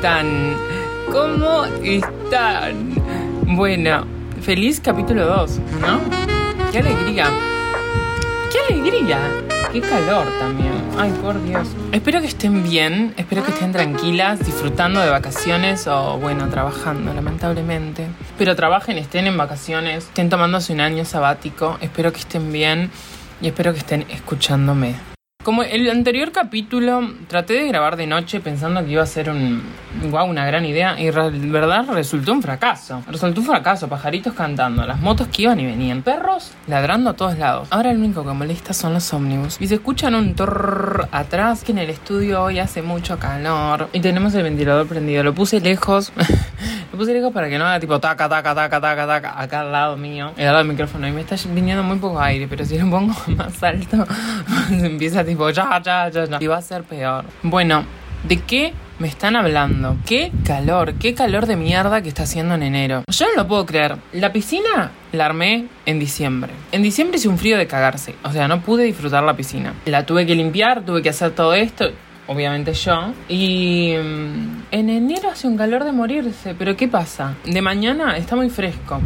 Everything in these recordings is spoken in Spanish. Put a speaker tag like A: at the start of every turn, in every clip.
A: locas, ¿cómo están? ¿Cómo están? Bueno, feliz capítulo 2, ¿no? ¡Qué alegría! ¡Qué alegría! ¡Qué calor también! Ay, por Dios. Espero que estén bien, espero que estén tranquilas, disfrutando de vacaciones o, bueno, trabajando, lamentablemente. Pero trabajen, estén en vacaciones, estén tomándose un año sabático, espero que estén bien y espero que estén escuchándome. Como el anterior capítulo, traté de grabar de noche pensando que iba a ser un, wow, una gran idea y la verdad resultó un fracaso. Resultó un fracaso, pajaritos cantando, las motos que iban y venían, perros ladrando a todos lados. Ahora lo único que molesta son los ómnibus. Y se escuchan un torrrr atrás que en el estudio hoy hace mucho calor y tenemos el ventilador prendido. Lo puse lejos. Lo puse lejos para que no haga tipo taca, taca, taca, taca, taca, acá al lado mío, al lado del micrófono. Y me está viniendo muy poco aire, pero si lo pongo más alto, empieza tipo ya, ya, ya, ya. Y va a ser peor. Bueno, ¿de qué me están hablando? ¿Qué calor? ¿Qué calor de mierda que está haciendo en enero? Yo no lo puedo creer. La piscina la armé en diciembre. En diciembre hice un frío de cagarse. O sea, no pude disfrutar la piscina. La tuve que limpiar, tuve que hacer todo esto obviamente yo. Y mm, en enero hace un calor de morirse, pero ¿qué pasa? De mañana está muy fresco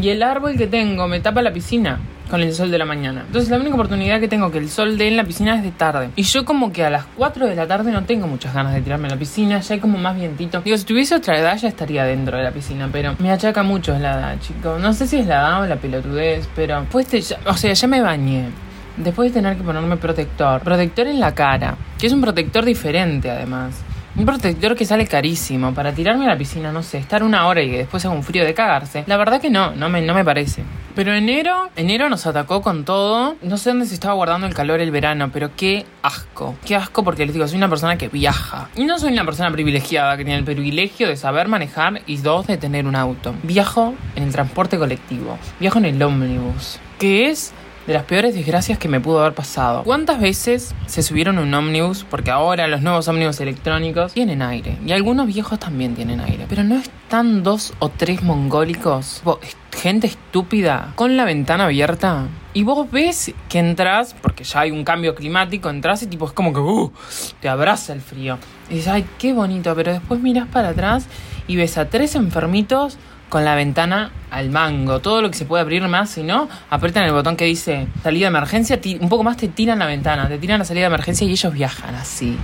A: y el árbol que tengo me tapa la piscina con el sol de la mañana. Entonces la única oportunidad que tengo que el sol dé en la piscina es de tarde. Y yo como que a las 4 de la tarde no tengo muchas ganas de tirarme a la piscina, ya hay como más vientito. Digo, si tuviese otra edad ya estaría dentro de la piscina, pero me achaca mucho la edad, chico. No sé si es la edad o la pelotudez, pero pues o sea, ya me bañé. Después de tener que ponerme protector. Protector en la cara. Que es un protector diferente además. Un protector que sale carísimo. Para tirarme a la piscina, no sé, estar una hora y que después haga un frío de cagarse. La verdad que no, no me, no me parece. Pero enero, enero nos atacó con todo. No sé dónde se estaba guardando el calor el verano, pero qué asco. Qué asco porque les digo, soy una persona que viaja. Y no soy una persona privilegiada que tiene el privilegio de saber manejar y dos, de tener un auto. Viajo en el transporte colectivo. Viajo en el ómnibus. Que es de las peores desgracias que me pudo haber pasado. ¿Cuántas veces se subieron un ómnibus? Porque ahora los nuevos ómnibus electrónicos tienen aire. Y algunos viejos también tienen aire. Pero no están dos o tres mongólicos, gente estúpida, con la ventana abierta. Y vos ves que entras, porque ya hay un cambio climático, entras y tipo es como que uh, te abraza el frío. Y dices, ay, qué bonito. Pero después miras para atrás y ves a tres enfermitos con la ventana al mango. Todo lo que se puede abrir más, si no, apretan el botón que dice salida de emergencia, un poco más te tiran la ventana, te tiran la salida de emergencia y ellos viajan así.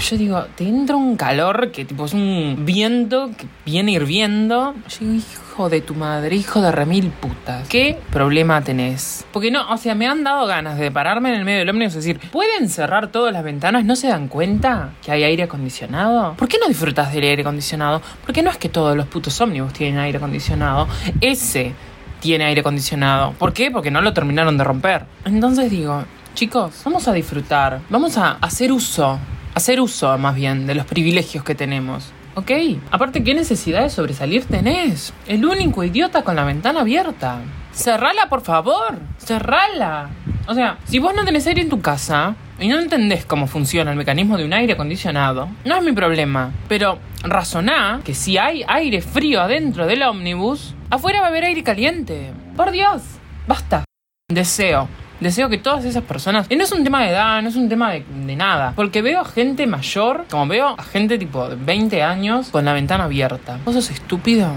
A: Yo digo, te entra un calor que tipo es un viento que viene hirviendo. Yo digo, hijo de tu madre, hijo de remil putas. ¿Qué problema tenés? Porque no, o sea, me han dado ganas de pararme en el medio del ómnibus y decir, ¿pueden cerrar todas las ventanas? ¿No se dan cuenta que hay aire acondicionado? ¿Por qué no disfrutas del aire acondicionado? Porque no es que todos los putos ómnibus tienen aire acondicionado. Ese tiene aire acondicionado. ¿Por qué? Porque no lo terminaron de romper. Entonces digo, chicos, vamos a disfrutar, vamos a hacer uso hacer uso más bien de los privilegios que tenemos. ¿Ok? Aparte, ¿qué necesidad de sobresalir tenés? El único idiota con la ventana abierta. Cerrala, por favor. Cerrala. O sea, si vos no tenés aire en tu casa y no entendés cómo funciona el mecanismo de un aire acondicionado, no es mi problema. Pero razoná que si hay aire frío adentro del ómnibus, afuera va a haber aire caliente. Por Dios. Basta. Deseo deseo que todas esas personas. Y no es un tema de edad, no es un tema de, nada. Porque veo a gente mayor, como veo a gente tipo de 20 años con la ventana abierta. ¿Vos sos estúpido?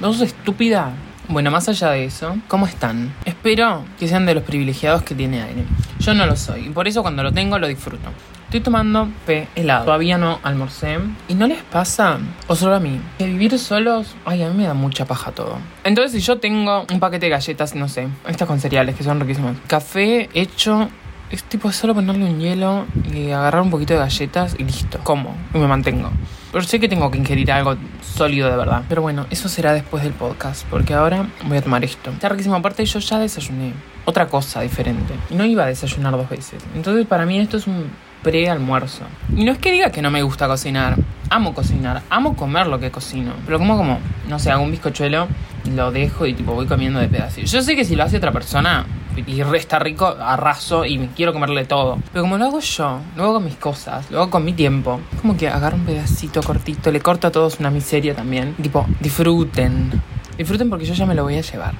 A: ¿Vos sos estúpida? Bueno, más allá de eso, ¿cómo están? Espero que sean de los privilegiados que tiene aire. Yo no lo soy, y por eso cuando lo tengo lo disfruto. Estoy tomando pe helado. Todavía no almorcé. ¿Y no les pasa? O solo a mí. Que vivir solos, ay, a mí me da mucha paja todo. Entonces, si yo tengo un paquete de galletas, no sé, estas con cereales que son riquísimas. Café hecho es tipo solo ponerle un hielo y agarrar un poquito de galletas y listo. Como Y me mantengo. Pero sé que tengo que ingerir algo sólido de verdad. Pero bueno, eso será después del podcast. Porque ahora voy a tomar esto. Está riquísimo. Aparte, yo ya desayuné. Otra cosa diferente. Y no iba a desayunar dos veces. Entonces, para mí esto es un pre-almuerzo. Y no es que diga que no me gusta cocinar. Amo cocinar, amo comer lo que cocino. Pero como como, no sé, hago un bizcochuelo, lo dejo y tipo voy comiendo de pedazos. Yo sé que si lo hace otra persona y está rico, arraso y quiero comerle todo. Pero como lo hago yo, lo hago con mis cosas, lo hago con mi tiempo. Como que agarro un pedacito cortito, le corto a todos una miseria también. Tipo, disfruten. Disfruten porque yo ya me lo voy a llevar.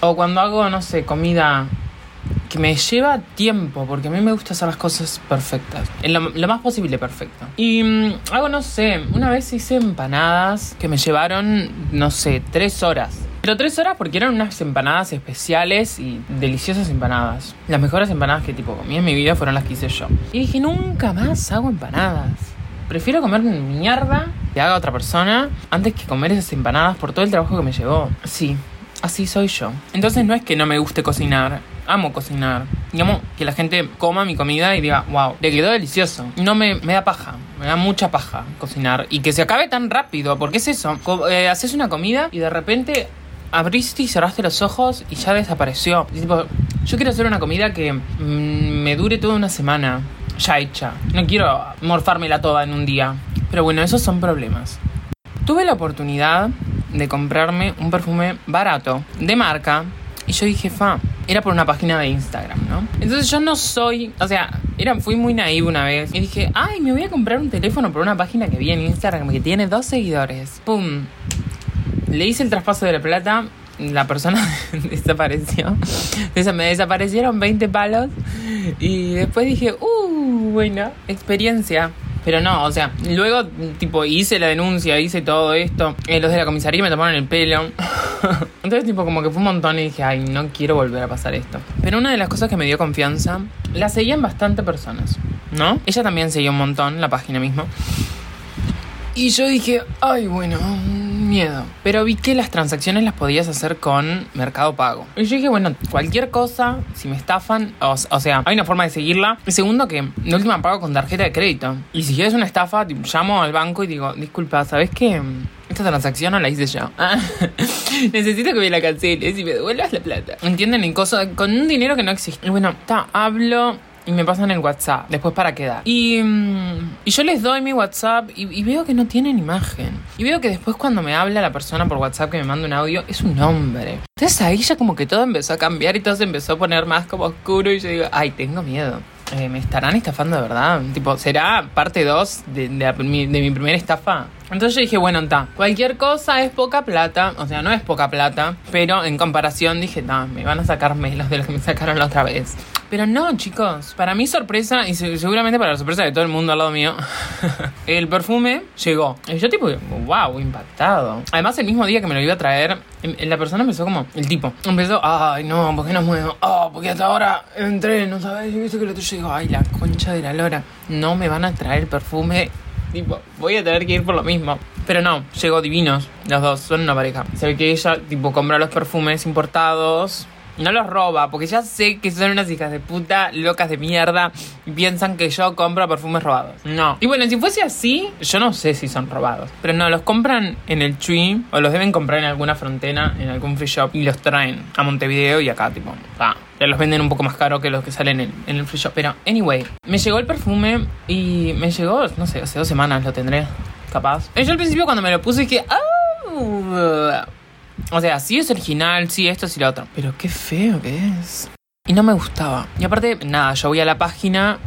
A: O cuando hago, no sé, comida que me lleva tiempo, porque a mí me gusta hacer las cosas perfectas, en lo, más posible perfecto. Y mm, hago, no sé, una vez hice empanadas que me llevaron, no sé, tres horas. Pero tres horas porque eran unas empanadas especiales y deliciosas empanadas. Las mejores empanadas que tipo comí en mi vida fueron las que hice yo. Y dije, nunca más hago empanadas. Prefiero comer mierda que haga otra persona antes que comer esas empanadas por todo el trabajo que me llevó. Sí, así soy yo. Entonces no es que no me guste cocinar. Amo cocinar. Amo que la gente coma mi comida y diga, wow, le quedó delicioso. No me, me da paja. Me da mucha paja cocinar. Y que se acabe tan rápido. Porque es eso. Eh, haces una comida y de repente abriste y cerraste los ojos y ya desapareció. Y tipo, yo quiero hacer una comida que mm, me dure toda una semana. Ya hecha. No quiero morfármela toda en un día. Pero bueno, esos son problemas. Tuve la oportunidad de comprarme un perfume barato, de marca, y yo dije, fa, era por una página de Instagram, ¿no? Entonces yo no soy, o sea, era, fui muy naive una vez y dije, ay, me voy a comprar un teléfono por una página que vi en Instagram que tiene dos seguidores. ¡Pum! Le hice el traspaso de la plata, la persona desapareció. Entonces me desaparecieron 20 palos y después dije, uh, bueno, experiencia. Pero no, o sea, luego, tipo, hice la denuncia, hice todo esto. Eh, los de la comisaría me tomaron el pelo. Entonces, tipo, como que fue un montón y dije, ay, no quiero volver a pasar esto. Pero una de las cosas que me dio confianza, la seguían bastante personas, ¿no? Ella también seguía un montón, la página misma. Y yo dije, ay, bueno, miedo. Pero vi que las transacciones las podías hacer con Mercado Pago. Y yo dije, bueno, cualquier cosa, si me estafan, o, sea, hay una forma de seguirla. Y segundo, que de última pago con tarjeta de crédito. Y si es una estafa, llamo al banco y digo, disculpa, ¿sabes qué? Esta transacción no la hice yo. Necesito que me la canceles y me devuelvas la plata. ¿Entienden? En cosa, con un dinero que no existe. Y bueno, ta, hablo y me pasan el WhatsApp después para quedar. Y, mm, y yo les doy mi WhatsApp y, y veo que no tienen imagen. Y veo que después cuando me habla la persona por WhatsApp que me manda un audio, es un hombre. Entonces ahí ya como que todo empezó a cambiar y todo se empezó a poner más como oscuro y yo digo, ay, tengo miedo. Eh, ¿Me estarán estafando de verdad? Tipo, ¿será parte 2 de, de, mi, de mi primera estafa? Entonces yo dije, bueno, está, cualquier cosa es poca plata, o sea, no es poca plata, pero en comparación dije, no, me van a sacar menos de lo que me sacaron la otra vez. Pero no, chicos, para mi sorpresa, y se- seguramente para la sorpresa de todo el mundo al lado mío, el perfume llegó. Y yo tipo, wow, impactado. Además, el mismo día que me lo iba a traer, em- la persona empezó como, el tipo, empezó, ay, no, ¿por qué no muevo? Oh, porque hasta ahora entré, no sabes, y viste que lo tuyo digo, ay, la concha de la lora. No me van a traer perfume Tipo, voy a tener que ir por lo mismo. Pero no, llegó divinos. Los dos son una pareja. Se ve que ella, tipo, compra los perfumes importados. No los roba, porque ya sé que son unas hijas de puta locas de mierda y piensan que yo compro perfumes robados. No. Y bueno, si fuese así, yo no sé si son robados. Pero no, los compran en el Chui o los deben comprar en alguna frontera, en algún free shop y los traen a Montevideo y acá, tipo, ah, ya los venden un poco más caro que los que salen en, en el free shop. Pero, anyway, me llegó el perfume y me llegó, no sé, hace dos semanas lo tendré, capaz. Y yo al principio cuando me lo puse dije, ¡ah! O sea, sí es original, sí esto, sí lo otro. Pero qué feo que es. Y no me gustaba. Y aparte, nada, yo voy a la página.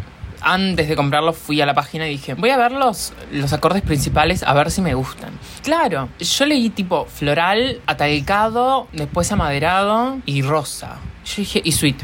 A: Antes de comprarlo fui a la página y dije, voy a ver los, los acordes principales a ver si me gustan. Claro, yo leí tipo floral, atalcado, después amaderado y rosa. Yo dije, y sweet.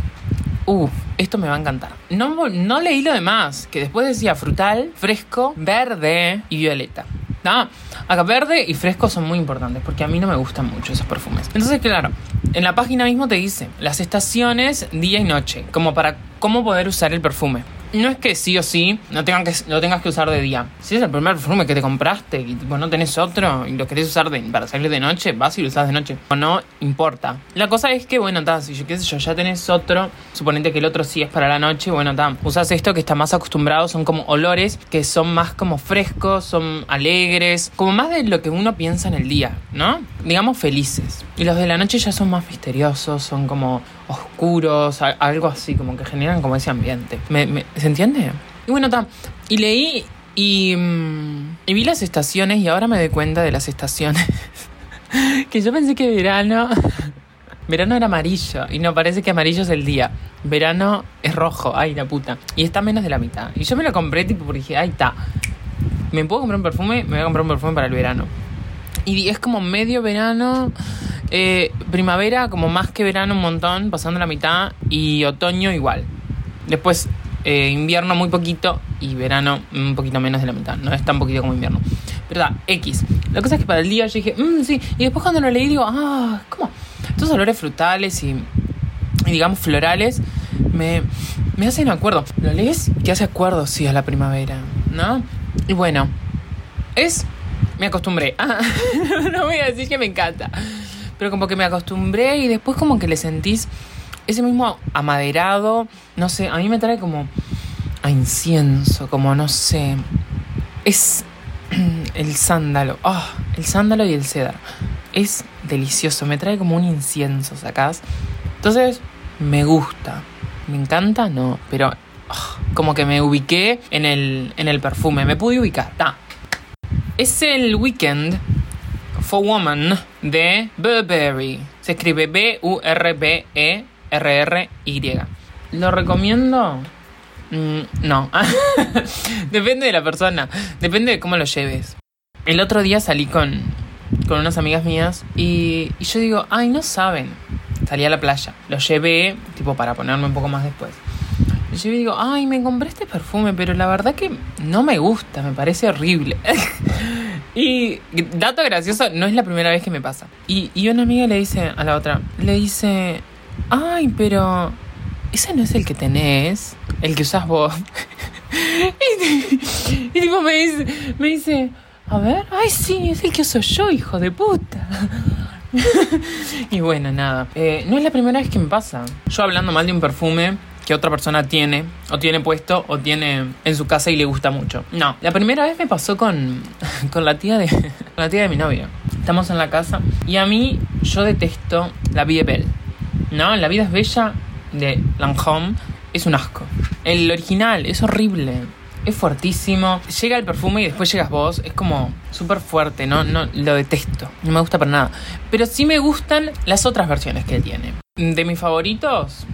A: Uh, esto me va a encantar. No, no leí lo demás, que después decía frutal, fresco, verde y violeta. Acá verde y fresco son muy importantes porque a mí no me gustan mucho esos perfumes. Entonces, claro, en la página mismo te dice las estaciones día y noche, como para cómo poder usar el perfume. No es que sí o sí no, tengan que, lo tengas que usar de día. Si es el primer perfume que te compraste y no tenés otro y lo querés usar de- para salir de noche, vas y lo usas de noche. O no importa. La cosa es que, bueno, ta, si yo qué sé yo, ya tenés otro, suponete que el otro sí es para la noche, bueno, ta, usas esto que está más acostumbrado, son como olores que son más como frescos, son alegres, como más de lo que uno piensa en el día, ¿no? Digamos felices. Y los de la noche ya son más misteriosos, son como oscuros, algo así, como que generan como ese ambiente. ¿Me, me- se entiende? Y bueno, ta, y leí y, mm, y vi las estaciones y ahora me doy cuenta de las estaciones. que yo pensé que verano... Verano era amarillo y no parece que amarillo es el día. Verano es rojo, ay la puta. Y está menos de la mitad. Y yo me lo compré tipo porque dije, ay está. ¿Me puedo comprar un perfume? Me voy a comprar un perfume para el verano. Y es como medio verano, Eh, primavera como más que verano un montón, pasando la mitad, y otoño igual. Después eh, invierno muy poquito y verano un poquito menos de la mitad. No es tan poquito como invierno. Pero da, X. La cosa es que para el día yo dije, mmm, sí. Y después cuando lo leí digo, ah, ¿cómo? Estos olores frutales y, digamos florales me, me hacen acuerdo. Lo lees y hace acuerdo, sí, a la primavera, ¿no? Y bueno, es... Me acostumbré. Ah, no voy a decir que me encanta. Pero como que me acostumbré y después como que le sentís ese mismo amaderado, no sé, a mí me trae como a incienso, como no sé. Es el sándalo, oh, el sándalo y el cedar. Es delicioso, me trae como un incienso, ¿sacás? Entonces, me gusta. ¿Me encanta? No, pero oh, como que me ubiqué en el, en el perfume, me pude ubicar. Ta. Es el weekend for Woman de Burberry. Se escribe B-U-R-B-E RRY. ¿Lo recomiendo? Mm, no. Depende de la persona. Depende de cómo lo lleves. El otro día salí con, con unas amigas mías y, y yo digo, ay, no saben. Salí a la playa. Lo llevé, tipo, para ponerme un poco más después. Lo llevé y digo, ay, me compré este perfume, pero la verdad que no me gusta, me parece horrible. y dato gracioso, no es la primera vez que me pasa. Y, y una amiga le dice a la otra, le dice, ay, pero ese no es el que tenés, el que usas vos. y, tipo me dice, me dice, a ver, ay, sí, es el que uso yo, hijo de puta. y bueno, nada. Eh, no es la primera vez que me pasa. Yo hablando mal de un perfume que otra persona tiene, o tiene puesto, o tiene en su casa y le gusta mucho. No, la primera vez me pasó con, con la tía de la tía de mi novia. Estamos en la casa y a mí yo detesto la Vie Belle. ¿no? La vida es bella de Lancôme es un asco. El original es horrible. Es fuertísimo. Llega el perfume y después llegas vos. Es como súper fuerte, ¿no? no Lo detesto. No me gusta para nada. Pero sí me gustan las otras versiones que tiene. De mis favoritos,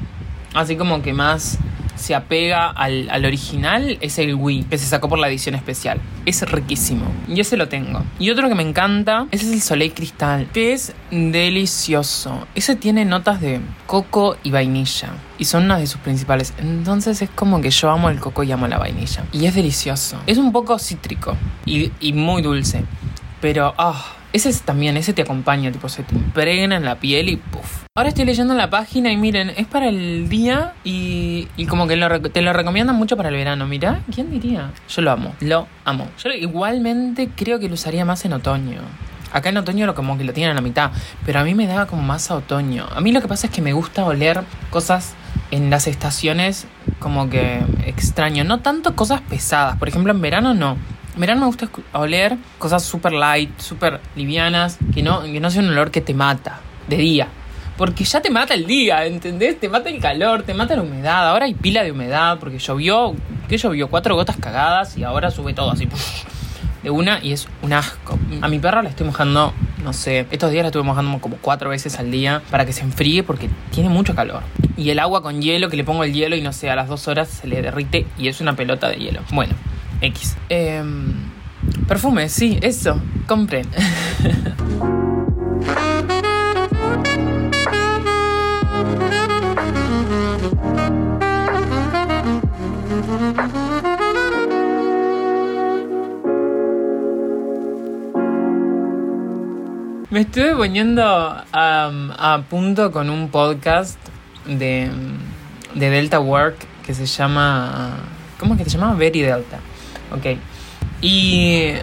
A: así como que más se apega al, al, original es el Wii, que se sacó por la edición especial. Es riquísimo. Y ese lo tengo. Y otro que me encanta, ese es el Soleil Cristal, que es delicioso. Ese tiene notas de coco y vainilla. Y son unas de sus principales. Entonces es como que yo amo el coco y amo la vainilla. Y es delicioso. Es un poco cítrico y, y muy dulce. Pero, ah, ese es también, ese te acompaña, tipo, se te impregna en la piel y puff. Ahora estoy leyendo la página y miren, es para el día y, y como que te lo recomiendan mucho para el verano. Mirá, ¿quién diría? Yo lo amo, lo amo. Yo igualmente creo que lo usaría más en otoño. Acá en otoño lo como que lo tienen a la mitad, pero a mí me da como más a otoño. A mí lo que pasa es que me gusta oler cosas en las estaciones como que extraño, no tanto cosas pesadas. Por ejemplo, en verano no. En verano me gusta oler cosas super light, super livianas, que no, que no sea un olor que te mata de día. Porque ya te mata el día, ¿entendés? Te mata el calor, te mata la humedad. Ahora hay pila de humedad porque llovió, ¿qué llovió? Cuatro gotas cagadas y ahora sube todo así de una y es un asco. A mi perra la estoy mojando, no sé, estos días la estuve mojando como cuatro veces al día para que se enfríe porque tiene mucho calor. Y el agua con hielo, que le pongo el hielo y no sé, a las dos horas se le derrite y es una pelota de hielo. Bueno, X. Eh, perfume, sí, eso, compren. Me estuve poniendo a punto con un podcast de, de Delta Work que se llama. ¿Cómo es que se llama? Very Delta. Ok. Y.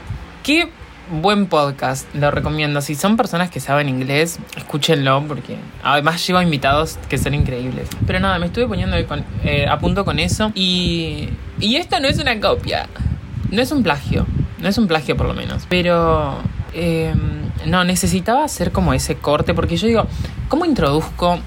A: Qué buen podcast, lo recomiendo. Si son personas que saben inglés, escúchenlo porque además llevo invitados que son increíbles. Pero nada, me estuve poniendo eh, a punto con eso y, y esto no es una copia, no es un plagio, no es un plagio por lo menos. Pero eh, no, necesitaba hacer como ese corte porque yo digo, ¿cómo introduzco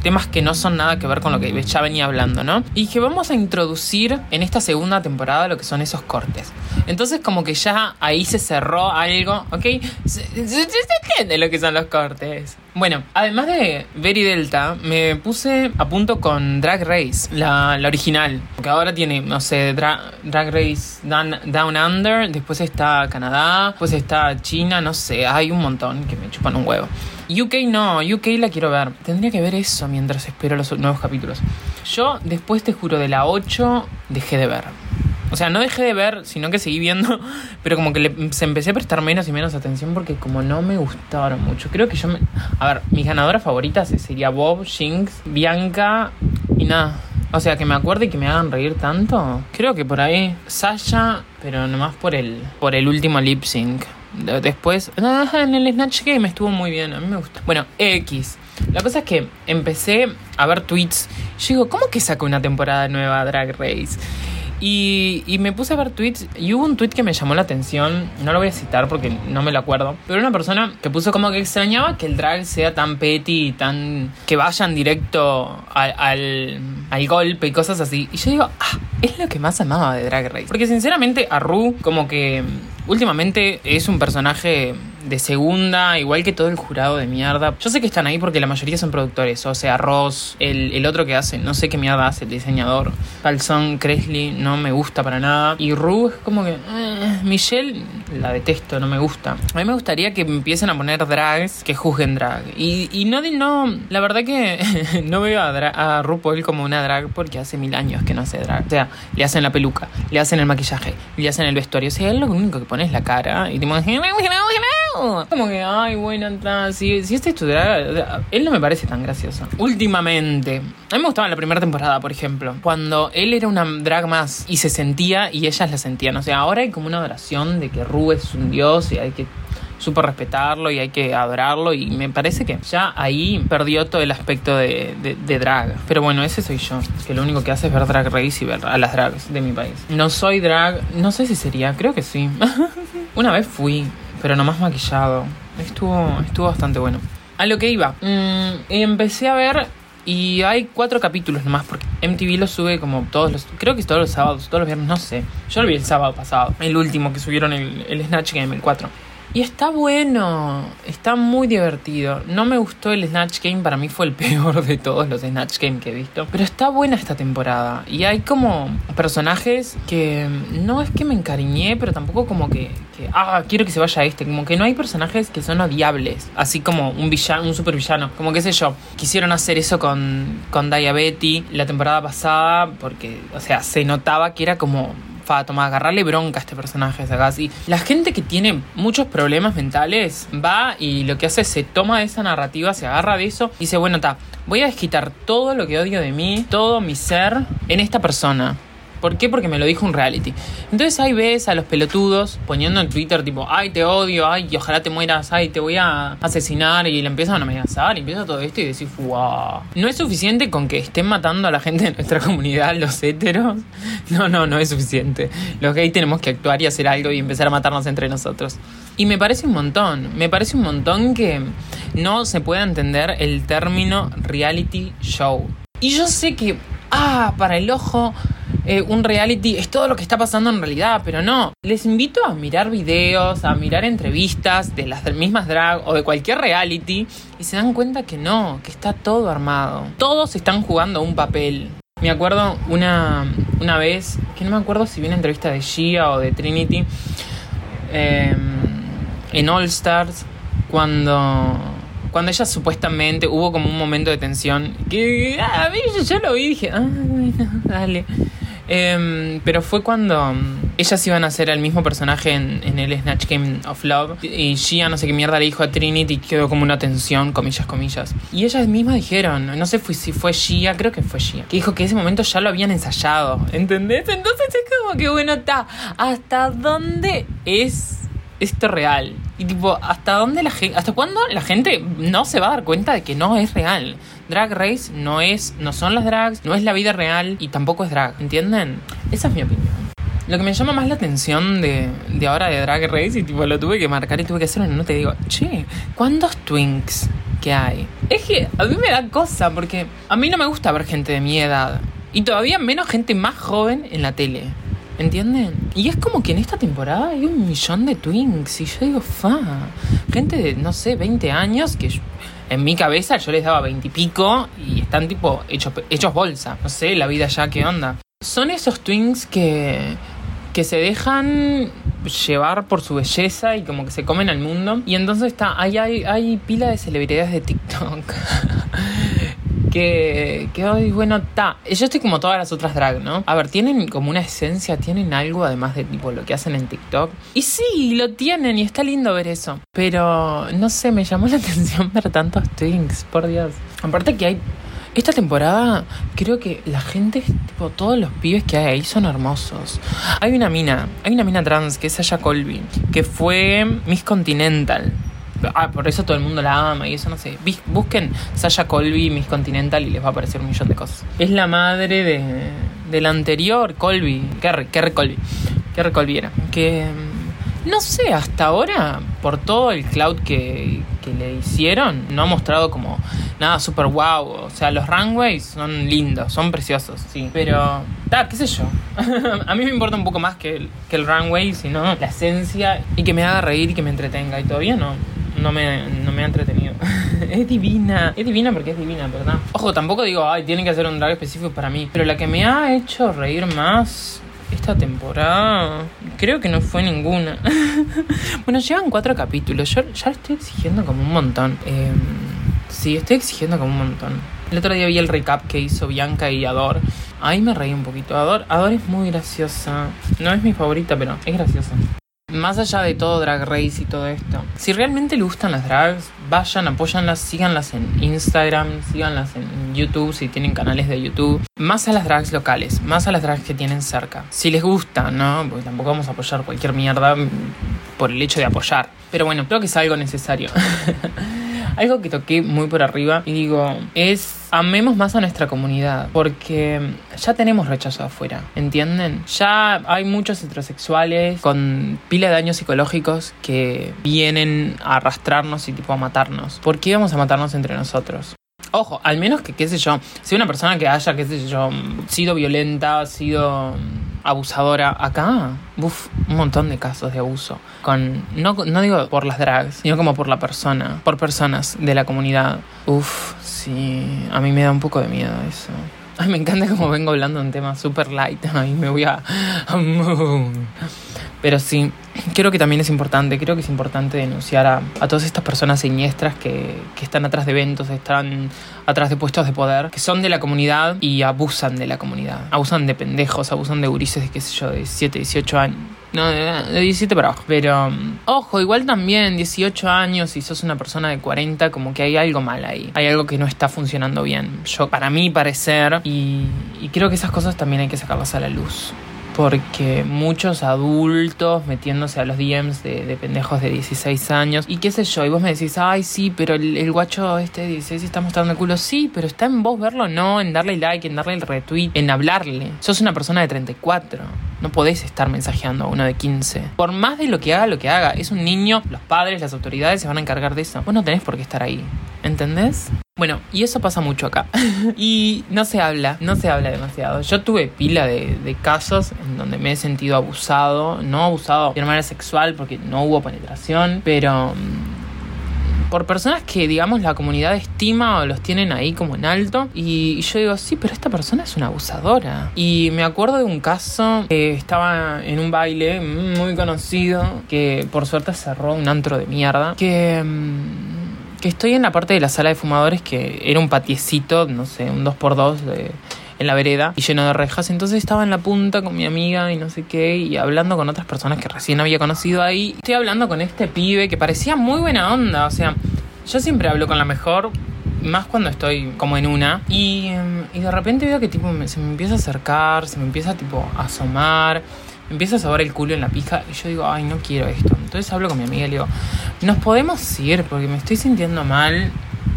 A: temas que no son nada que ver con lo que ya venía hablando, ¿no? Y que vamos a introducir en esta segunda temporada lo que son esos cortes. Entonces como que ya ahí se cerró algo, ¿ok? Se, entiende lo que son los cortes. Bueno, además de Very Delta, me puse a punto con Drag Race, la, original. Que ahora tiene, no sé, Drag Race Down, Under, después está Canadá, después está China, no sé, hay un montón que me chupan un huevo. UK no, UK la quiero ver. Tendría que ver eso mientras espero los nuevos capítulos. Yo después te juro de la 8 dejé de ver. O sea, no dejé de ver, sino que seguí viendo, pero como que le, se empecé a prestar menos y menos atención porque como no me gustaron mucho. Creo que yo me... A ver, mis ganadoras favoritas sería Bob, Jinx, Bianca y nada. O sea, que me acuerde y que me hagan reír tanto. Creo que por ahí Sasha, pero nomás por el, por el último lip sync. Después, en el Snatch Game estuvo muy bien, a mí me gusta. Bueno, X. La cosa es que empecé a ver tweets. Yo digo, ¿cómo que saco una temporada nueva Drag Race? Y, y, me puse a ver tweets y hubo un tweet que me llamó la atención, no lo voy a citar porque no me lo acuerdo, pero una persona que puso como que extrañaba que el drag sea tan petty y tan... que vayan directo al, al, al golpe y cosas así. Y yo digo, ah, es lo que más amaba de Drag Race. Porque sinceramente a Ru como que últimamente es un personaje de segunda, igual que todo el jurado de mierda. Yo sé que están ahí porque la mayoría son productores, o sea, Ross, el, el otro que hace, no sé qué mierda hace, el diseñador. Calzón, Cresley, no me gusta para nada. Y Ru es como que... Eh, Michelle la detesto, no me gusta. A mí me gustaría que empiecen a poner drags que juzguen drag. Y, y no, no, la verdad que no veo a, dra a RuPaul como una drag porque hace mil años que no hace drag. O sea, le hacen la peluca, le hacen el maquillaje, le hacen el vestuario. O sea, él lo único que pone es la cara y te como que, ay, bueno, si, si este él no me parece tan gracioso. Últimamente, a mí me gustaba la primera temporada, por ejemplo, cuando él era una drag más y se sentía y ellas la sentían. O sea, ahora hay como una adoración de que Ru es un dios y hay que súper respetarlo y hay que adorarlo y me parece que ya ahí perdió todo el aspecto de, de, drag. Pero bueno, ese soy yo, que lo único que hace es ver Drag Race y ver a las drags de mi país. No soy drag, no sé si sería, creo que sí. Una vez fui, pero nomás maquillado. Estuvo, estuvo bastante bueno. A lo que iba, mm, empecé a ver y hay cuatro capítulos nomás, porque MTV lo sube como todos los. Creo que todos los sábados, todos los viernes, no sé. Yo lo vi el sábado pasado, el último que subieron el, el Snatch Game, el 4. Y está bueno, está muy divertido. No me gustó el Snatch Game, para mí fue el peor de todos los Snatch Game que he visto. Pero está buena esta temporada. Y hay como personajes que no es que me encariñé, pero tampoco como que, ah, quiero que se vaya este. Como que no hay personajes que son odiables. Así como un villano, un super villano. Como que sé yo, quisieron hacer eso con, con Diabetes la temporada pasada, porque, o sea, se notaba que era como Agarrarle bronca a este personaje, ¿sacás? La gente que tiene muchos problemas mentales va y lo que hace es se toma esa narrativa, se agarra de eso y dice, bueno, está, voy a desquitar todo lo que odio de mí, todo mi ser en esta persona. ¿Por qué? Porque me lo dijo un reality. Entonces ahí ves a los pelotudos poniendo en Twitter tipo, ay, te odio, ay, ojalá te mueras, ay, te voy a asesinar y le empiezan a amenazar y empieza todo esto y decís, wow. No es suficiente con que estén matando a la gente de nuestra comunidad, los heteros. No, no, no es suficiente. Los gays tenemos que actuar y hacer algo y empezar a matarnos entre nosotros. Y me parece un montón, me parece un montón que no se pueda entender el término reality show. Y yo sé que, ah, para el ojo eh, un reality es todo lo que está pasando en realidad, pero no. Les invito a mirar videos, a mirar entrevistas de las mismas drag o de cualquier reality y se dan cuenta que no, que está todo armado. Todos están jugando un papel. Me acuerdo una, una vez, que no me acuerdo si viene entrevista de Gia o de Trinity, em, en All Stars, cuando cuando ella supuestamente hubo como un momento de tensión que a mí yo, lo vi y dije, ah, bueno, dale. Em, pero fue cuando mm, ellas iban a ser el mismo personaje en, el Snatch Game of Love. Y Gia, no sé qué mierda, le dijo a Trinity y quedó como una tensión, comillas, comillas. Y ellas mismas dijeron, no sé si fue Gia, creo que fue Gia, que dijo que ese momento ya lo habían ensayado. ¿Entendés? Entonces es como que bueno, está. ¿Hasta dónde es esto real? Y tipo, ¿hasta dónde la gente, hasta cuándo la gente no se va a dar cuenta de que no es real? Drag Race no es, no son las drags, no es la vida real y tampoco es drag, ¿entienden? Esa es mi opinión. Lo que me llama más la atención de, de ahora de Drag Race, y tipo lo tuve que marcar y tuve que hacer una nota, digo, che, ¿cuántos twinks que hay? Es que a mí me da cosa, porque a mí no me gusta ver gente de mi edad. Y todavía menos gente más joven en la tele. ¿Entienden? Y es como que en esta temporada hay un millón de twinks. Y yo digo, fa. Gente de, no sé, 20 años que en mi cabeza yo les daba 20 y y están tipo hechos, hechos bolsa. No sé, la vida ya, ¿qué onda? Son esos twinks que que se dejan llevar por su belleza y como que se comen al mundo. Y entonces está, hay, hay, hay pila de celebridades de TikTok. que, hoy, bueno, está. Yo estoy como todas las otras drag, ¿no? A ver, tienen como una esencia, tienen algo además de tipo lo que hacen en TikTok. Y sí, lo tienen y está lindo ver eso. Pero no sé, me llamó la atención ver tantos twinks, por Dios. Aparte que hay esta temporada creo que la gente, tipo, todos los pibes que hay ahí son hermosos. Hay una mina, hay una mina trans que es Sasha Colby, que fue Miss Continental. Ah, por eso todo el mundo la ama y eso no sé. Busquen Sasha Colby, Miss Continental y les va a aparecer un millón de cosas. Es la madre de, del anterior Colby, Kerry, Kerry Colby. Kerry Colby era. Que no sé, hasta ahora, por todo el cloud que, que le hicieron, no ha mostrado como nada super wow. O sea, los runways son lindos, son preciosos, sí. Pero, ta, qué sé yo. a mí me importa un poco más que el, que el runway, sino la esencia y que me haga reír y que me entretenga. Y todavía no, no me, no me ha entretenido. es divina. Es divina porque es divina, ¿verdad? Ojo, tampoco digo, ay, tienen que hacer un drag específico para mí. Pero la que me ha hecho reír más esta temporada creo que no fue ninguna. bueno, llevan cuatro capítulos. Yo ya estoy exigiendo como un montón. Eh, sí, estoy exigiendo como un montón. El otro día vi el recap que hizo Bianca y Ador. Ahí me reí un poquito. Ador, Ador es muy graciosa. No es mi favorita, pero es graciosa. Más allá de todo Drag Race y todo esto, si realmente le gustan las drags, vayan, apóyanlas, síganlas en Instagram, síganlas en YouTube si tienen canales de YouTube. Más a las drags locales, más a las drags que tienen cerca. Si les gusta, ¿no? Porque tampoco vamos a apoyar cualquier mierda por el hecho de apoyar. Pero bueno, creo que es algo necesario. algo que toqué muy por arriba y digo, es amemos más a nuestra comunidad, porque ya tenemos rechazo afuera, ¿entienden? Ya hay muchos heterosexuales con pila de daños psicológicos que vienen a arrastrarnos y tipo a matarnos. ¿Por qué vamos a matarnos entre nosotros? Ojo, al menos que, qué sé yo, si una persona que haya, qué sé yo, sido violenta, sido abusadora acá, uff, un montón de casos de abuso. Con, no, no digo por las drags, sino como por la persona, por personas de la comunidad. Uff, sí, a mí me da un poco de miedo eso. Ay, me encanta como vengo hablando de un tema super light. Ay, me voy a... Pero sí, creo que también es importante, creo que es importante denunciar a, a todas estas personas siniestras que, que, están atrás de eventos, están atrás de puestos de poder, que son de la comunidad y abusan de la comunidad. Abusan de pendejos, abusan de gurises de qué sé yo, de 17, 18 años. No, de 17 para abajo. Pero, ojo, igual también 18 años y sos una persona de 40, como que hay algo mal ahí. Hay algo que no está funcionando bien. Yo, para mí parecer, y creo que esas cosas también hay que sacarlas a la luz porque muchos adultos metiéndose a los DMs de, de, pendejos de 16 años y qué sé yo, y vos me decís, ay sí, pero el, el guacho este de 16 está mostrando el culo, sí, pero está en vos verlo, no, en darle like, en darle el retweet, en hablarle. Sos una persona de 34. No podés estar mensajeando a uno de 15. Por más de lo que haga, lo que haga, es un niño, los padres, las autoridades se van a encargar de eso. Vos no tenés por qué estar ahí. ¿Entendés? Bueno, y eso pasa mucho acá. y no se habla, no se habla demasiado. Yo tuve pila de, de, casos en donde me he sentido abusado, no abusado de manera sexual porque no hubo penetración, pero por personas que, digamos, la comunidad estima o los tienen ahí como en alto. Y, yo digo, sí, pero esta persona es una abusadora. Y me acuerdo de un caso que estaba en un baile muy conocido, que por suerte cerró un antro de mierda, que... que estoy en la parte de la sala de fumadores que era un patiecito, no sé, un 2x2 de, en la vereda y lleno de rejas. Entonces estaba en la punta con mi amiga y no sé qué, y hablando con otras personas que recién había conocido ahí. Estoy hablando con este pibe que parecía muy buena onda, o sea, yo siempre hablo con la mejor. Más cuando estoy como en una. Y, y de repente veo que tipo se me empieza a acercar, se me empieza tipo a asomar me empieza a sobar el culo en la pija y yo digo, ay, no quiero esto. Entonces hablo con mi amiga y le digo, nos podemos ir porque me estoy sintiendo mal.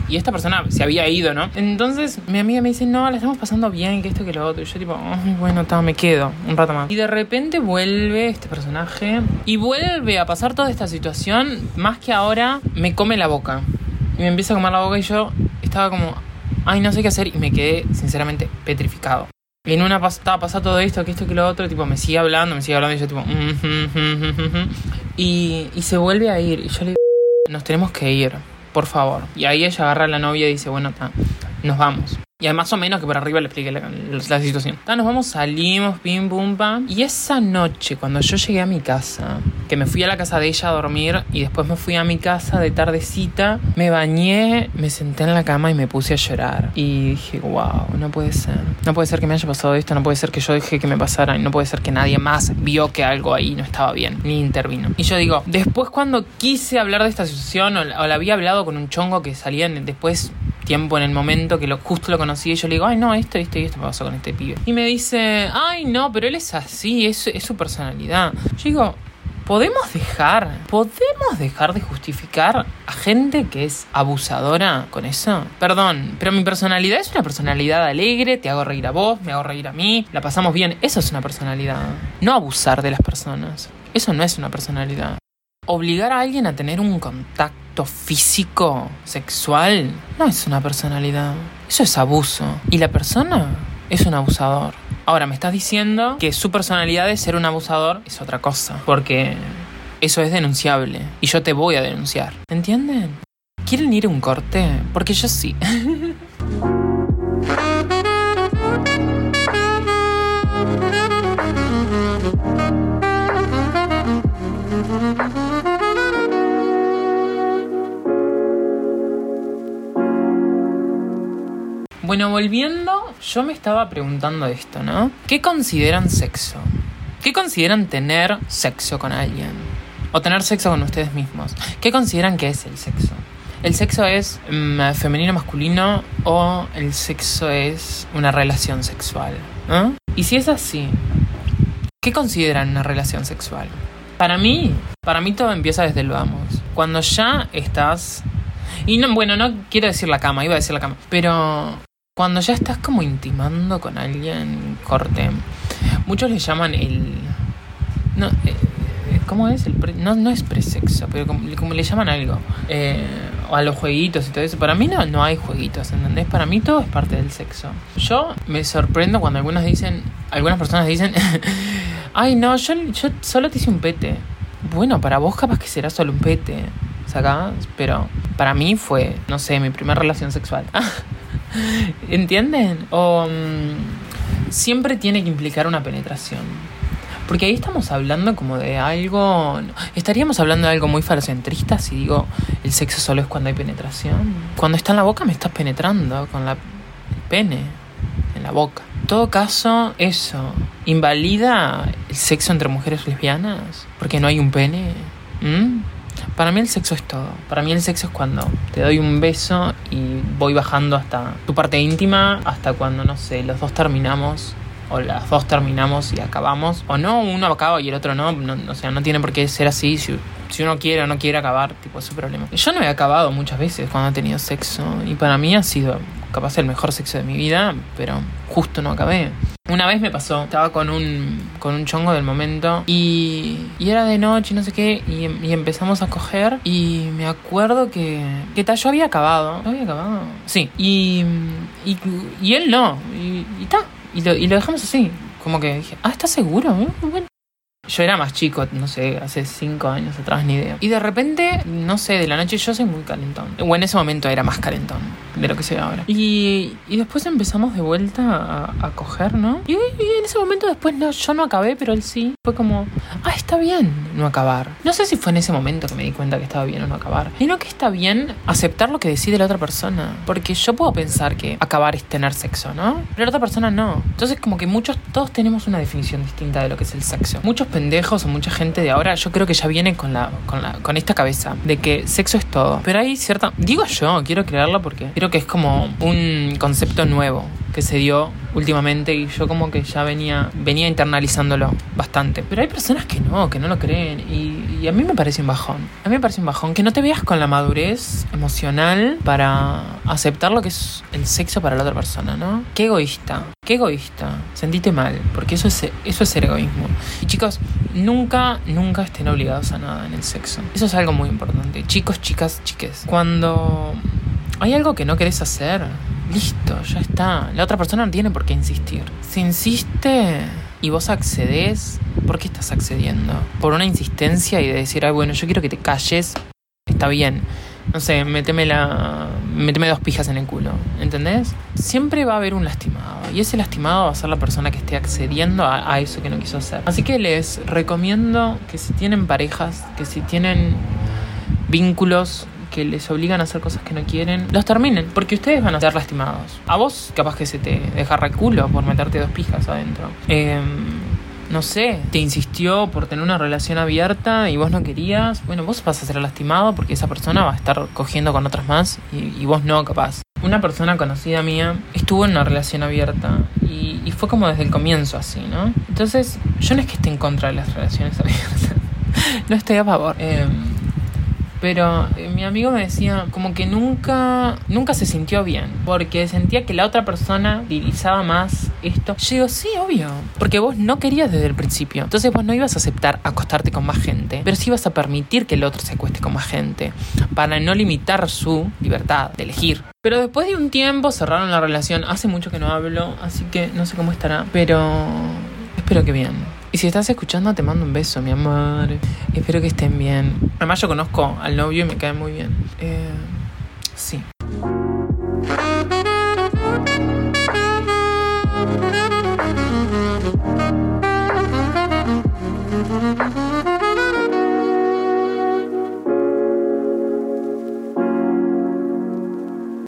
A: Y esta persona se había ido, ¿no? Entonces mi amiga me dice, no, la estamos pasando bien, que esto, que lo otro. Y yo tipo, ay, bueno, está, me quedo un rato más. Y de repente vuelve este personaje y vuelve a pasar toda esta situación, más que ahora me come la boca. Y me empieza a comer la boca y yo estaba como, ay, no sé qué hacer. Y me quedé, sinceramente, petrificado. Y en una estaba pasando todo esto, que esto, que lo otro, tipo, me sigue hablando, me sigue hablando y yo tipo, mm, mm, mm, y, y se vuelve a ir. Y yo le digo, nos tenemos que ir, por favor. Y ahí ella agarra a la novia y dice, bueno, ta, nos vamos. Y más o menos que por arriba le expliqué la, la situación. Ta, nos vamos, salimos, pim, pum, pam. Y esa noche, cuando yo llegué a mi casa, que me fui a la casa de ella a dormir y después me fui a mi casa de tardecita, me bañé, me senté en la cama y me puse a llorar. Y dije, wow, no puede ser. No puede ser que me haya pasado esto, no puede ser que yo dejé que me pasara, no puede ser que nadie más vio que algo ahí no estaba bien, ni intervino. Y yo digo, después cuando quise hablar de esta situación, o, la había hablado con un chongo que salía después tiempo en el momento que lo, justo lo conocí y yo le digo, ay no, esto, esto y esto pasó con este pibe. Y me dice, ay no, pero él es así, es, es su personalidad. Yo digo, ¿Podemos dejar, podemos dejar de justificar a gente que es abusadora con eso? Perdón, pero mi personalidad es una personalidad alegre, te hago reír a vos, me hago reír a mí, la pasamos bien, eso es una personalidad. No abusar de las personas, eso no es una personalidad. Obligar a alguien a tener un contacto físico, sexual, no es una personalidad, eso es abuso. Y la persona es un abusador. Ahora, me estás diciendo que su personalidad de ser un abusador es otra cosa, porque eso es denunciable y yo te voy a denunciar. ¿Entienden? ¿Quieren ir a un corte? Porque yo sí. Volviendo, yo me estaba preguntando esto, ¿no? ¿Qué consideran sexo? ¿Qué consideran tener sexo con alguien? O tener sexo con ustedes mismos. ¿Qué consideran que es el sexo? ¿El sexo es mm, femenino masculino o el sexo es una relación sexual? Y si es así, ¿qué consideran una relación sexual? Para mí, para mí todo empieza desde el vamos. Cuando ya estás y no, bueno, no quiero decir la cama, iba a decir la cama. Pero cuando ya estás como intimando con alguien, corte, muchos le llaman el... No, eh, ¿Cómo es? El no, no es presexo, pero como, le llaman algo. Eh, o a los jueguitos y todo eso. Para mí no, no hay jueguitos, ¿entendés? Para mí todo es parte del sexo. Yo me sorprendo cuando algunas dicen, algunas personas dicen, ay no, yo, yo solo te hice un pete. Bueno, para vos capaz que será solo un pete, ¿sacás? Pero para mí fue, no sé, mi primera relación sexual. ¿Entienden? O mm, siempre tiene que implicar una penetración. Porque ahí estamos hablando como de algo... Estaríamos hablando de algo muy falocentrista si digo el sexo solo es cuando hay penetración. Cuando está en la boca me estás penetrando con la, pene en la boca. En todo caso, eso invalida el sexo entre mujeres lesbianas porque no hay un pene. Para mí el sexo es todo. Para mí el sexo es cuando te doy un beso y voy bajando hasta tu parte íntima, hasta cuando, no sé, los dos terminamos o las dos terminamos y acabamos. O no, uno acaba y el otro no. o sea, no tiene por qué ser así. Si, si, uno quiere o no quiere acabar, tipo, es su problema. Yo no he acabado muchas veces cuando he tenido sexo. Y para mí ha sido capaz el mejor sexo de mi vida, pero justo no acabé. Una vez me pasó, estaba con un, con un chongo del momento y, y era de noche y no sé qué, y, empezamos a coger y me acuerdo que, que tal, yo había acabado, había acabado, sí, y, y, él no, y, y ta, y lo, y lo dejamos así, como que dije, ah, ¿estás seguro? Bueno, yo era más chico, no sé, hace cinco años atrás, ni idea. Y de repente, no sé, de la noche yo soy muy calentón. O en ese momento era más calentón de lo que soy ahora. Y, y después empezamos de vuelta a, coger, ¿no? Y, en ese momento después no, yo no acabé, pero él sí. Fue como, ah, está bien no acabar. No sé si fue en ese momento que me di cuenta que estaba bien o no acabar. Sino que está bien aceptar lo que decide la otra persona. Porque yo puedo pensar que acabar es tener sexo, ¿no? Pero la otra persona no. Entonces como que muchos, todos tenemos una definición distinta de lo que es el sexo. Muchos pendejos o mucha gente de ahora, yo creo que ya viene con la, con la, con esta cabeza de que sexo es todo. Pero hay cierta, digo yo, quiero creerlo porque creo que es como un concepto nuevo que se dio últimamente y yo como que ya venía venía internalizándolo bastante. Pero hay personas que no, que no lo creen y, a mí me parece un bajón. A mí me parece un bajón que no te veas con la madurez emocional para aceptar lo que es el sexo para la otra persona, ¿no? Qué egoísta, qué egoísta. Sentite mal, porque eso es eso es egoísmo. Y chicos, nunca nunca estén obligados a nada en el sexo. Eso es algo muy importante. Chicos, chicas, chiques. Cuando hay algo que no querés hacer, listo, ya está. La otra persona no tiene por qué insistir. Si insiste y vos accedes, ¿por qué estás accediendo? Por una insistencia y de decir, ay, bueno, yo quiero que te calles, está bien. No sé, méteme la meteme dos pijas en el culo, ¿entendés? Siempre va a haber un lastimado y ese lastimado va a ser la persona que esté accediendo a eso que no quiso hacer. Así que les recomiendo que si tienen parejas, que si tienen vínculos que les obligan a hacer cosas que no quieren, los terminen, porque ustedes van a ser lastimados. A vos capaz que se te deja culo por meterte dos pijas adentro. Eh, no sé, te insistió por tener una relación abierta y vos no querías, bueno, vos vas a ser lastimado porque esa persona va a estar cogiendo con otras más y, vos no, capaz. Una persona conocida mía estuvo en una relación abierta y, fue como desde el comienzo así, ¿no? Entonces, yo no es que esté en contra de las relaciones abiertas, no estoy a favor. Eh, pero eh, mi amigo me decía como que nunca, nunca se sintió bien, porque sentía que la otra persona utilizaba más esto. Yo digo, sí, obvio, porque vos no querías desde el principio. Entonces vos no ibas a aceptar acostarte con más gente, pero sí ibas a permitir que el otro se acueste con más gente, para no limitar su libertad de elegir. Pero después de un tiempo cerraron la relación. Hace mucho que no hablo, así que no sé cómo estará, pero espero que bien. Y si estás escuchando, te mando un beso, mi amor. Espero que estén bien. Además, yo conozco al novio y me cae muy bien. Eh, sí.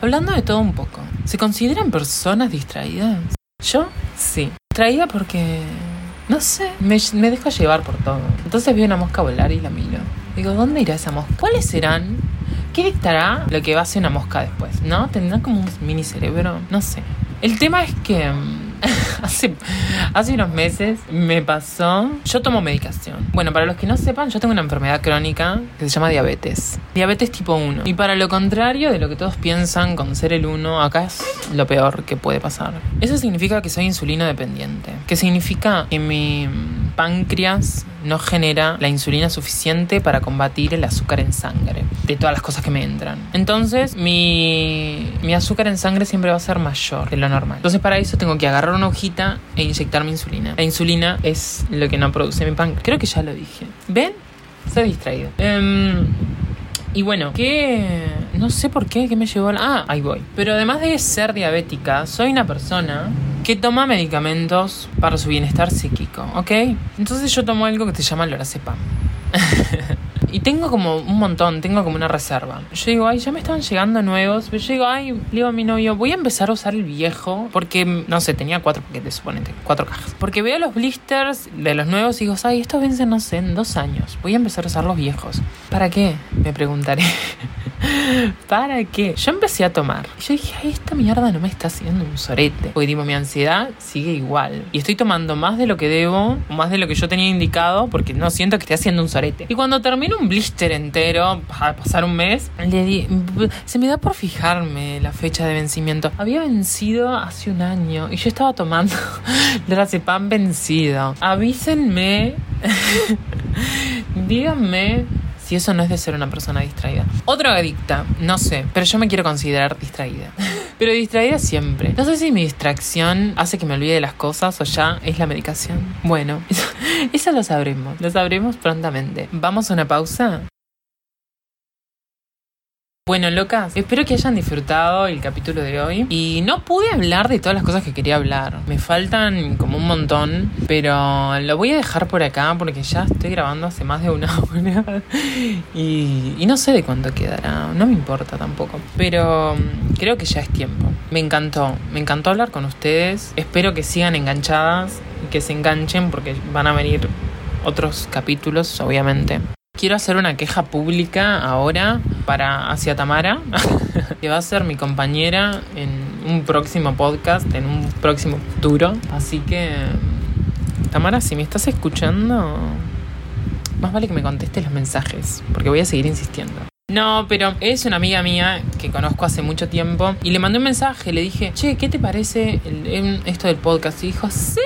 A: Hablando de todo un poco, ¿se consideran personas distraídas? Yo sí. Distraída porque no sé, me, me dejo llevar por todo. Entonces veo una mosca volar y la miro. Digo, ¿dónde irá esa mosca? ¿Cuáles serán? ¿Qué dictará lo que va a ser una mosca después? ¿No? ¿Tendrá como un mini cerebro? No sé. El tema es que mm, hace, hace unos meses me pasó. Yo tomo medicación. Bueno, para los que no sepan, yo tengo una enfermedad crónica que se llama diabetes. Diabetes tipo 1. Y para lo contrario de lo que todos piensan con ser el 1, acá es lo peor que puede pasar. Eso significa que soy insulino dependiente. Que significa que mi páncreas no genera la insulina suficiente para combatir el azúcar en sangre, de todas las cosas que me entran. Entonces, mi, mi azúcar en sangre siempre va a ser mayor de lo normal. Entonces, para eso tengo que agarrar una hojita e inyectar mi insulina. La insulina es lo que no produce mi páncreas. Creo que ya lo dije. ¿Ven? Soy distraído. Em, y bueno, que no sé por qué, que me llevó a... Ah, ahí voy. Pero además de ser diabética, soy una persona que toma medicamentos para su bienestar psíquico, ¿ok? Entonces yo tomo algo que se llama lorazepam. Y tengo como un montón, tengo como una reserva. Yo digo, ay, ya me estaban llegando nuevos. Pero yo digo, ay, le digo a mi novio, voy a empezar a usar el viejo. Porque, no sé, tenía cuatro paquetes, suponete, cuatro cajas. Porque veo los blisters de los nuevos y digo, ay, estos vencen, no sé, en dos años. Voy a empezar a usar los viejos. ¿Para qué? Me preguntaré. ¿Para qué? Yo empecé a tomar. Y yo dije, ay, esta mierda no me está haciendo un sorete. Porque, digo, mi ansiedad sigue igual. Y estoy tomando más de lo que debo, más de lo que yo tenía indicado, porque no siento que esté haciendo un sorete. Y cuando termino un blister entero para pasar un mes. Le di, se me da por fijarme la fecha de vencimiento. Había vencido hace un año y yo estaba tomando pan vencido. Avísenme. Díganme si eso no es de ser una persona distraída. Otra adicta, no sé, pero yo me quiero considerar distraída. Pero distraída siempre. No sé si mi distracción hace que me olvide de las cosas o ya es la medicación. Bueno, eso, lo sabremos. Lo sabremos prontamente. ¿Vamos a una pausa? Bueno, locas, espero que hayan disfrutado el capítulo de hoy. Y no pude hablar de todas las cosas que quería hablar. Me faltan como un montón, pero lo voy a dejar por acá porque ya estoy grabando hace más de una hora. Y, no sé de cuánto quedará, no me importa tampoco. Pero mm, creo que ya es tiempo. Me encantó, me encantó hablar con ustedes. Espero que sigan enganchadas y que se enganchen porque van a venir otros capítulos, obviamente. Quiero hacer una queja pública ahora para hacia Tamara, que va a ser mi compañera en un próximo podcast, en un próximo futuro. Así que, Tamara, si me estás escuchando, más vale que me contestes los mensajes, porque voy a seguir insistiendo. No, pero es una amiga mía que conozco hace mucho tiempo y le mandé un mensaje, le dije, che, ¿qué te parece esto del podcast? Y dijo, sí,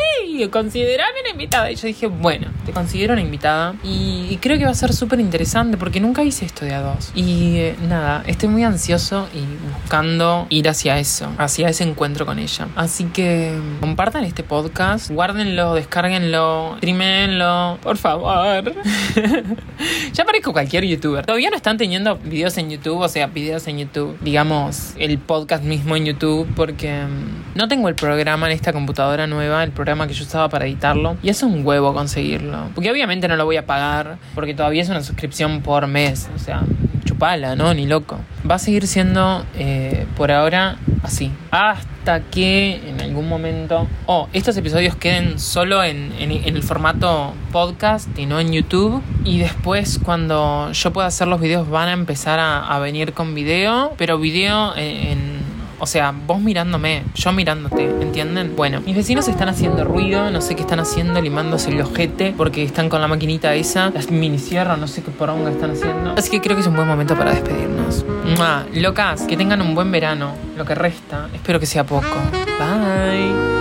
A: considerame una invitada. Y yo dije, bueno, te considero una invitada y, creo que va a ser súper interesante porque nunca hice esto de a dos. Y eh, nada, estoy muy ansioso y buscando ir hacia eso, hacia ese encuentro con ella. Así que compartan este podcast, guárdenlo, descárguenlo, streamenlo, por favor. ya parezco cualquier youtuber. Todavía no están teniendo videos en YouTube, o sea, videos en YouTube digamos, el podcast mismo en YouTube, porque mm, no tengo el programa en esta computadora nueva, el programa que yo usaba para editarlo, y es un huevo conseguirlo. Porque obviamente no lo voy a pagar, porque todavía es una suscripción por mes, o sea, chupala, ¿no? Ni loco. Va a seguir siendo eh, por ahora así. Hasta que en algún momento. Oh, estos episodios queden solo en, el formato podcast y no en YouTube. Y después, cuando yo pueda hacer los videos, van a empezar a, venir con video. Pero video en o sea, vos mirándome, yo mirándote, ¿entienden? Bueno, mis vecinos están haciendo ruido, no sé qué están haciendo, limándose el ojete, porque están con la maquinita esa, las minisierras, no sé qué poronga están haciendo. Así que creo que es un buen momento para despedirnos. ¡Mua! Locas, que tengan un buen verano, lo que resta, espero que sea poco. Bye.